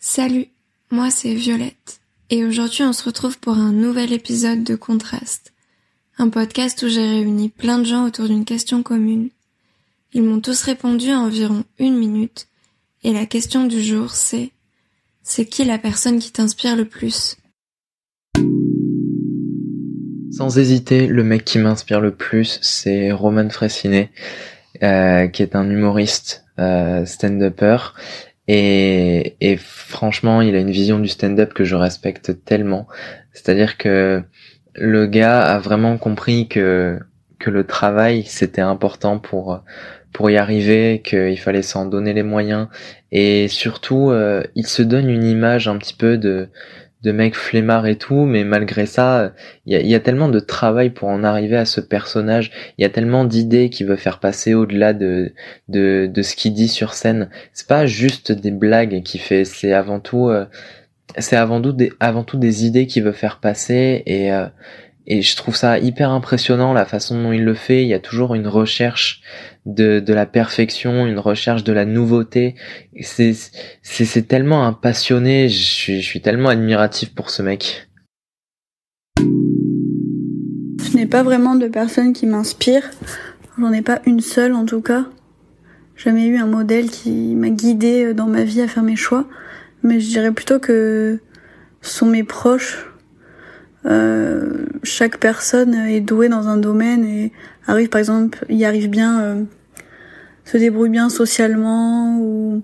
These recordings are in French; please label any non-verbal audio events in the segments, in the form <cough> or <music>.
Salut, moi c'est Violette et aujourd'hui on se retrouve pour un nouvel épisode de Contraste, un podcast où j'ai réuni plein de gens autour d'une question commune. Ils m'ont tous répondu à environ une minute et la question du jour c'est c'est qui la personne qui t'inspire le plus? Sans hésiter, le mec qui m'inspire le plus, c'est Roman Fressinet, euh, qui est un humoriste euh, stand-upper. Et, et franchement, il a une vision du stand-up que je respecte tellement. C'est-à-dire que le gars a vraiment compris que que le travail c'était important pour pour y arriver, qu'il fallait s'en donner les moyens et surtout euh, il se donne une image un petit peu de de mec flemmard et tout, mais malgré ça, il y a, y a, tellement de travail pour en arriver à ce personnage, il y a tellement d'idées qu'il veut faire passer au-delà de, de, de ce qu'il dit sur scène. C'est pas juste des blagues qu'il fait, c'est avant tout, euh, c'est avant tout des, avant tout des idées qu'il veut faire passer et, euh, et je trouve ça hyper impressionnant la façon dont il le fait. Il y a toujours une recherche de, de la perfection, une recherche de la nouveauté. C'est, c'est, c'est tellement un passionné. Je suis, je suis tellement admiratif pour ce mec. Je n'ai pas vraiment de personne qui m'inspire. J'en ai pas une seule en tout cas. Jamais eu un modèle qui m'a guidé dans ma vie à faire mes choix. Mais je dirais plutôt que sont mes proches euh, chaque personne est douée dans un domaine et arrive par exemple, y arrive bien, euh, se débrouille bien socialement ou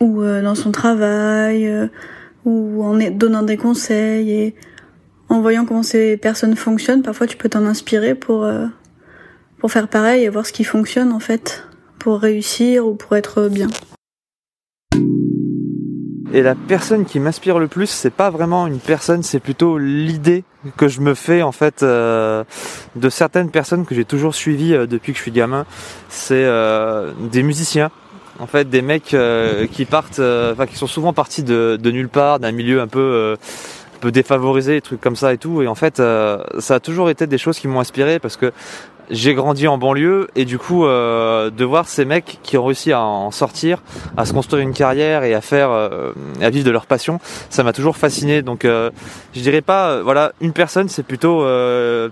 ou euh, dans son travail euh, ou en donnant des conseils et en voyant comment ces personnes fonctionnent, parfois tu peux t'en inspirer pour pour faire pareil et voir ce qui fonctionne en fait pour réussir ou pour être bien. Et la personne qui m'inspire le plus, c'est pas vraiment une personne, c'est plutôt l'idée que je me fais en fait euh, de certaines personnes que j'ai toujours suivies euh, depuis que je suis gamin. C'est euh, des musiciens, en fait, des mecs euh, qui partent, euh, enfin qui sont souvent partis de, de nulle part, d'un milieu un peu un peu défavorisé, des trucs comme ça et tout. Et en fait, ça a toujours été des choses qui m'ont inspiré parce que j'ai grandi en banlieue et du coup euh, de voir ces mecs qui ont réussi à en sortir, à se construire une carrière et à faire, euh, à vivre de leur passion, ça m'a toujours fasciné. Donc euh, je dirais pas, euh, voilà, une personne, c'est plutôt euh,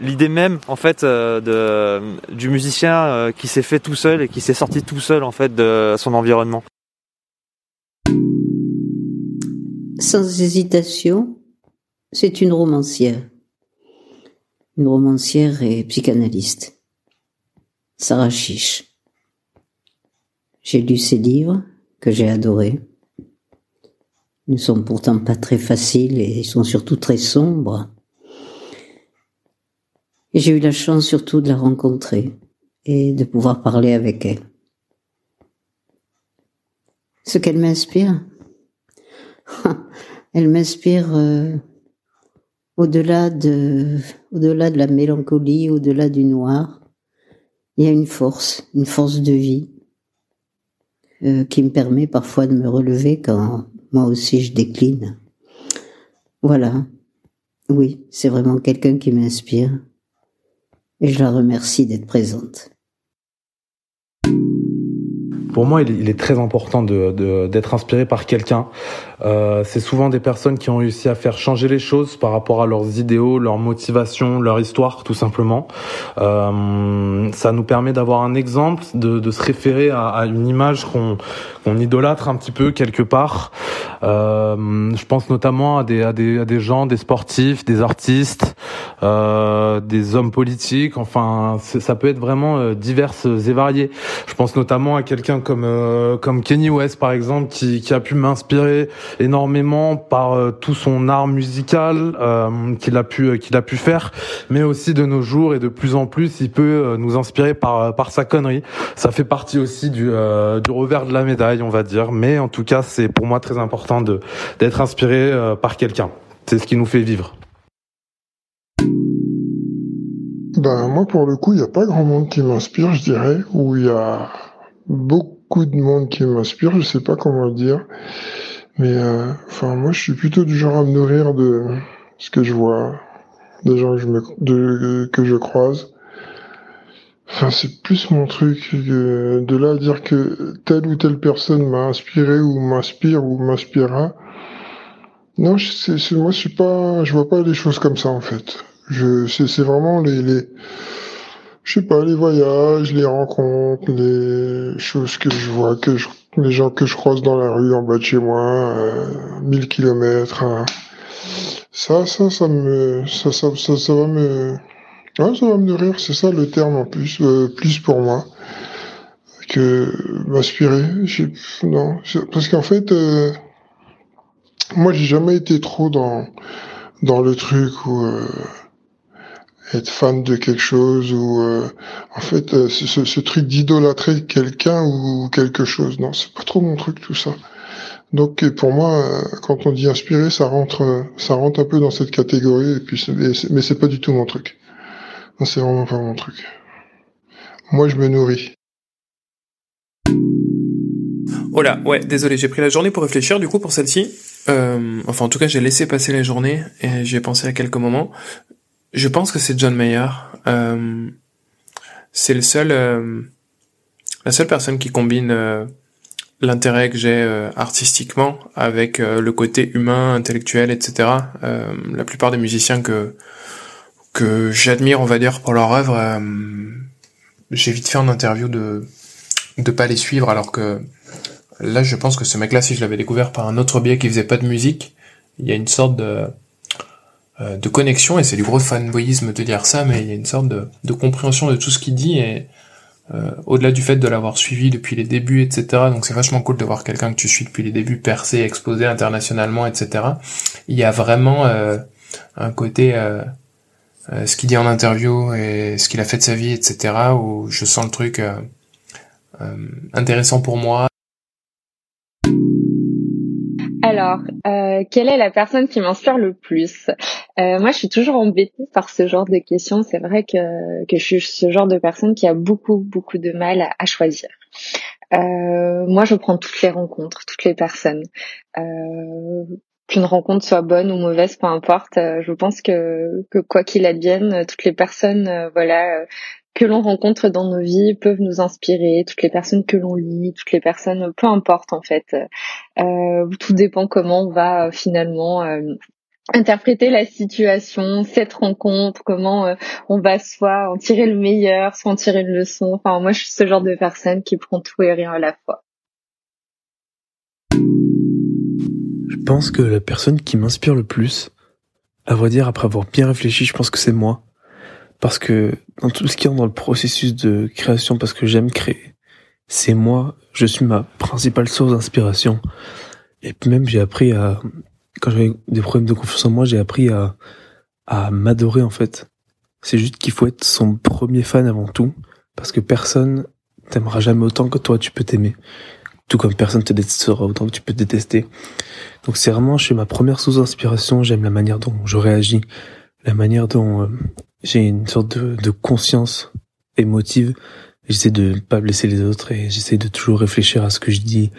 l'idée même en fait de, du musicien qui s'est fait tout seul et qui s'est sorti tout seul en fait de son environnement. Sans hésitation, c'est une romancière une romancière et psychanalyste. Sarah Chiche. J'ai lu ses livres que j'ai adorés. Ils ne sont pourtant pas très faciles et ils sont surtout très sombres. J'ai eu la chance surtout de la rencontrer et de pouvoir parler avec elle. Ce qu'elle m'inspire, <laughs> elle m'inspire euh, au-delà de, la mélancolie, au-delà du noir, il y a une force, une force de vie euh, qui me permet parfois de me relever quand moi aussi je décline. Voilà. Oui, c'est vraiment quelqu'un qui m'inspire. Et je la remercie d'être présente. Pour moi, il est très important de, de, d'être inspiré par quelqu'un. Euh, c'est souvent des personnes qui ont réussi à faire changer les choses par rapport à leurs idéaux, leurs motivations, leur histoire, tout simplement. Euh, ça nous permet d'avoir un exemple, de, de se référer à, une image qu'on, qu'on idolâtre un petit peu quelque part. Euh, je pense notamment à des, à des, à des gens, des sportifs, des artistes, des hommes politiques. Enfin, ça peut être vraiment euh, divers et varié. Je pense notamment à quelqu'un comme euh, comme Kenny West par exemple, qui, a pu m'inspirer énormément par euh, tout son art musical euh, qu'il a pu qu'il a pu faire, mais aussi de nos jours et de plus en plus, il peut nous inspirer par par sa connerie. Ça fait partie aussi du du revers de la médaille, on va dire. Mais en tout cas, c'est pour moi très important de d'être inspiré par quelqu'un. C'est ce qui nous fait vivre. Ben moi pour le coup, il n'y a pas grand monde qui m'inspire, je dirais, ou il y a beaucoup de monde qui m'inspire, je sais pas comment le dire. Mais euh, enfin moi je suis plutôt du genre à me nourrir de ce que je vois, des gens que je me que je croise. Enfin, c'est plus mon truc de là à dire que telle ou telle personne m'a inspiré ou m'inspire ou m'inspirera. Non, c'est, moi, je suis pas, je vois pas les choses comme ça en fait. Je, c'est vraiment les, les, je sais pas, les voyages, les rencontres, les choses que je vois, que je, les gens que je croise dans la rue en bas de chez moi, euh, 1000 kilomètres. hein. Ça, ça, ça me, ça, ça, ça, ça va me, ouais, ça va me nourrir. C'est ça le terme en plus, euh, plus pour moi que m'inspirer. Non, parce qu'en fait, euh, moi, j'ai jamais été trop dans dans le truc où euh, être fan de quelque chose ou euh, en fait euh, ce, ce- truc d'idolâtrer quelqu'un ou quelque chose. Non, c'est pas trop mon truc tout ça. Donc et pour moi, euh, quand on dit inspiré, ça rentre, euh, ça rentre un peu dans cette catégorie. Et puis, mais c'est pas du tout mon truc. C'est vraiment pas mon truc. Moi, je me nourris. Oh là, ouais, désolé, j'ai pris la journée pour réfléchir du coup pour celle-ci. Euh, enfin, en tout cas, j'ai laissé passer la journée et j'y ai pensé à quelques moments. Je pense que c'est John Mayer. Euh, c'est le seul, euh, la seule personne qui combine euh, l'intérêt que j'ai euh, artistiquement avec euh, le côté humain, intellectuel, etc. La plupart des musiciens que que j'admire, on va dire, pour leur œuvre, j'ai vite fait en interview de de pas les suivre alors que Là, je pense que ce mec-là, si je l'avais découvert par un autre biais qui faisait pas de musique, il y a une sorte de, de connexion, et c'est du gros fanboyisme de dire ça, mais il y a une sorte de, de compréhension de tout ce qu'il dit, et euh, au-delà du fait de l'avoir suivi depuis les débuts, etc., donc c'est vachement cool de voir quelqu'un que tu suis depuis les débuts percer, exploser internationalement, etc., il y a vraiment euh, un côté... euh, euh, ce qu'il dit en interview et ce qu'il a fait de sa vie, etc., où je sens le truc euh, euh, intéressant pour moi, Alors, euh, quelle est la personne qui m'inspire le plus? Euh, Moi, je suis toujours embêtée par ce genre de questions. C'est vrai que, que je suis ce genre de personne qui a beaucoup, beaucoup de mal à, choisir. Euh, moi, je prends toutes les rencontres, toutes les personnes. Euh, qu'une rencontre soit bonne ou mauvaise, peu importe. euh, je pense que, que quoi qu'il advienne, toutes les personnes, euh, voilà, euh, que l'on rencontre dans nos vies peuvent nous inspirer. Toutes les personnes que l'on lit, toutes les personnes, peu importe en fait. Euh, tout dépend comment on va finalement euh, interpréter la situation, cette rencontre, comment euh, on va soit en tirer le meilleur, soit en tirer une leçon. Enfin, moi, je suis ce genre de personne qui prend tout et rien à la fois. Je pense que la personne qui m'inspire le plus, à vrai dire, après avoir bien réfléchi, je pense que c'est moi. Parce que dans tout ce qui est dans le processus de création, parce que j'aime créer, c'est moi, je suis ma principale source d'inspiration. Et puis même, j'ai appris à, quand j'avais des problèmes de confiance en moi, j'ai appris à, à m'adorer, en fait. C'est juste qu'il faut être son premier fan avant tout, parce que personne t'aimera jamais autant que toi, tu peux t'aimer. Tout comme personne te détestera autant que tu peux te détester. Donc c'est vraiment, je suis ma première source d'inspiration, j'aime la manière dont je réagis, la manière dont euh, j'ai une sorte de, de conscience émotive. J'essaie de pas blesser les autres et j'essaie de toujours réfléchir à ce que je dis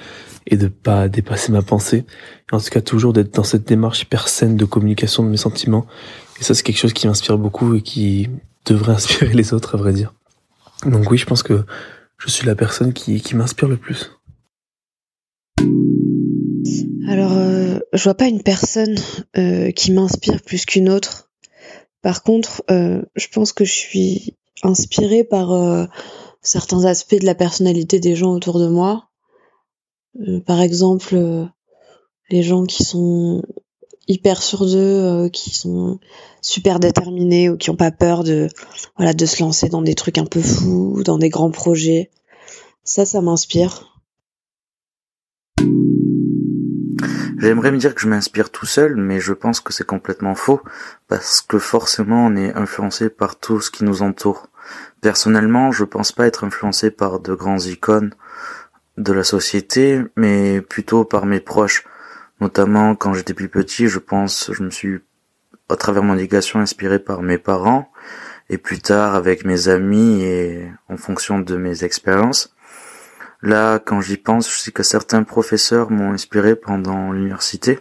et de pas dépasser ma pensée. Et en tout cas, toujours d'être dans cette démarche hyper saine de communication de mes sentiments. Et ça, c'est quelque chose qui m'inspire beaucoup et qui devrait <laughs> inspirer les autres, à vrai dire. Donc oui, je pense que je suis la personne qui, qui m'inspire le plus. Alors, euh, je vois pas une personne euh, qui m'inspire plus qu'une autre. Par contre, euh, je pense que je suis inspirée par certains aspects de la personnalité des gens autour de moi. Euh, par exemple, euh, les gens qui sont hyper sûrs d'eux, euh, qui sont super déterminés ou qui ont pas peur de voilà de se lancer dans des trucs un peu fous, dans des grands projets. Ça, ça m'inspire. J'aimerais me dire que je m'inspire tout seul, mais je pense que c'est complètement faux, parce que forcément on est influencé par tout ce qui nous entoure. Personnellement, je pense pas être influencé par de grands icônes de la société, mais plutôt par mes proches. Notamment quand j'étais plus petit, je pense, je me suis, à travers mon éducation, inspiré par mes parents, et plus tard avec mes amis et en fonction de mes expériences. Là, quand j'y pense, je sais que certains professeurs m'ont inspiré pendant l'université,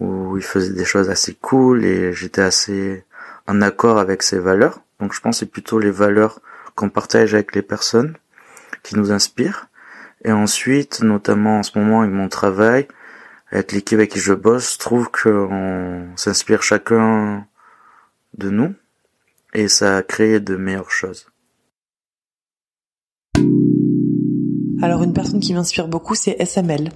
où ils faisaient des choses assez cool et j'étais assez en accord avec ces valeurs. Donc je pense que c'est plutôt les valeurs qu'on partage avec les personnes qui nous inspirent. Et ensuite, notamment en ce moment avec mon travail, avec l'équipe avec qui je bosse, je trouve qu'on s'inspire chacun de nous et ça a créé de meilleures choses. Alors une personne qui m'inspire beaucoup, c'est SML,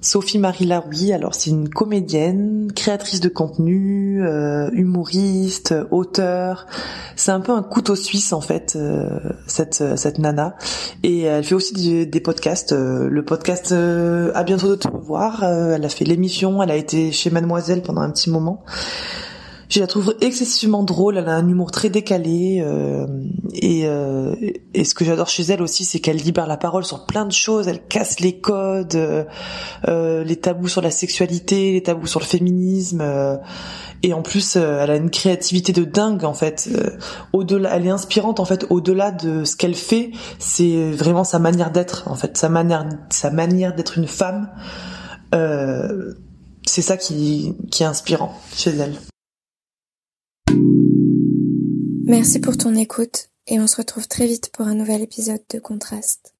Sophie Marie Laroui. Alors c'est une comédienne, créatrice de contenu, euh, humoriste, auteur. C'est un peu un couteau suisse en fait euh, cette cette nana. Et elle fait aussi des, podcasts. Euh, le podcast à bientôt de te revoir. elle a fait l'émission. Elle a été chez Mademoiselle pendant un petit moment. Je la trouve excessivement drôle, elle a un humour très décalé euh, et, euh, et ce que j'adore chez elle aussi, c'est qu'elle libère la parole sur plein de choses, elle casse les codes, euh, les tabous sur la sexualité, les tabous sur le féminisme et en plus elle a une créativité de dingue en fait. au-delà, elle est inspirante en fait. Au-delà de ce qu'elle fait, c'est vraiment sa manière d'être en fait, sa manière, sa manière d'être une femme. c'est ça qui, qui est inspirant chez elle. Merci pour ton écoute et on se retrouve très vite pour un nouvel épisode de Contraste.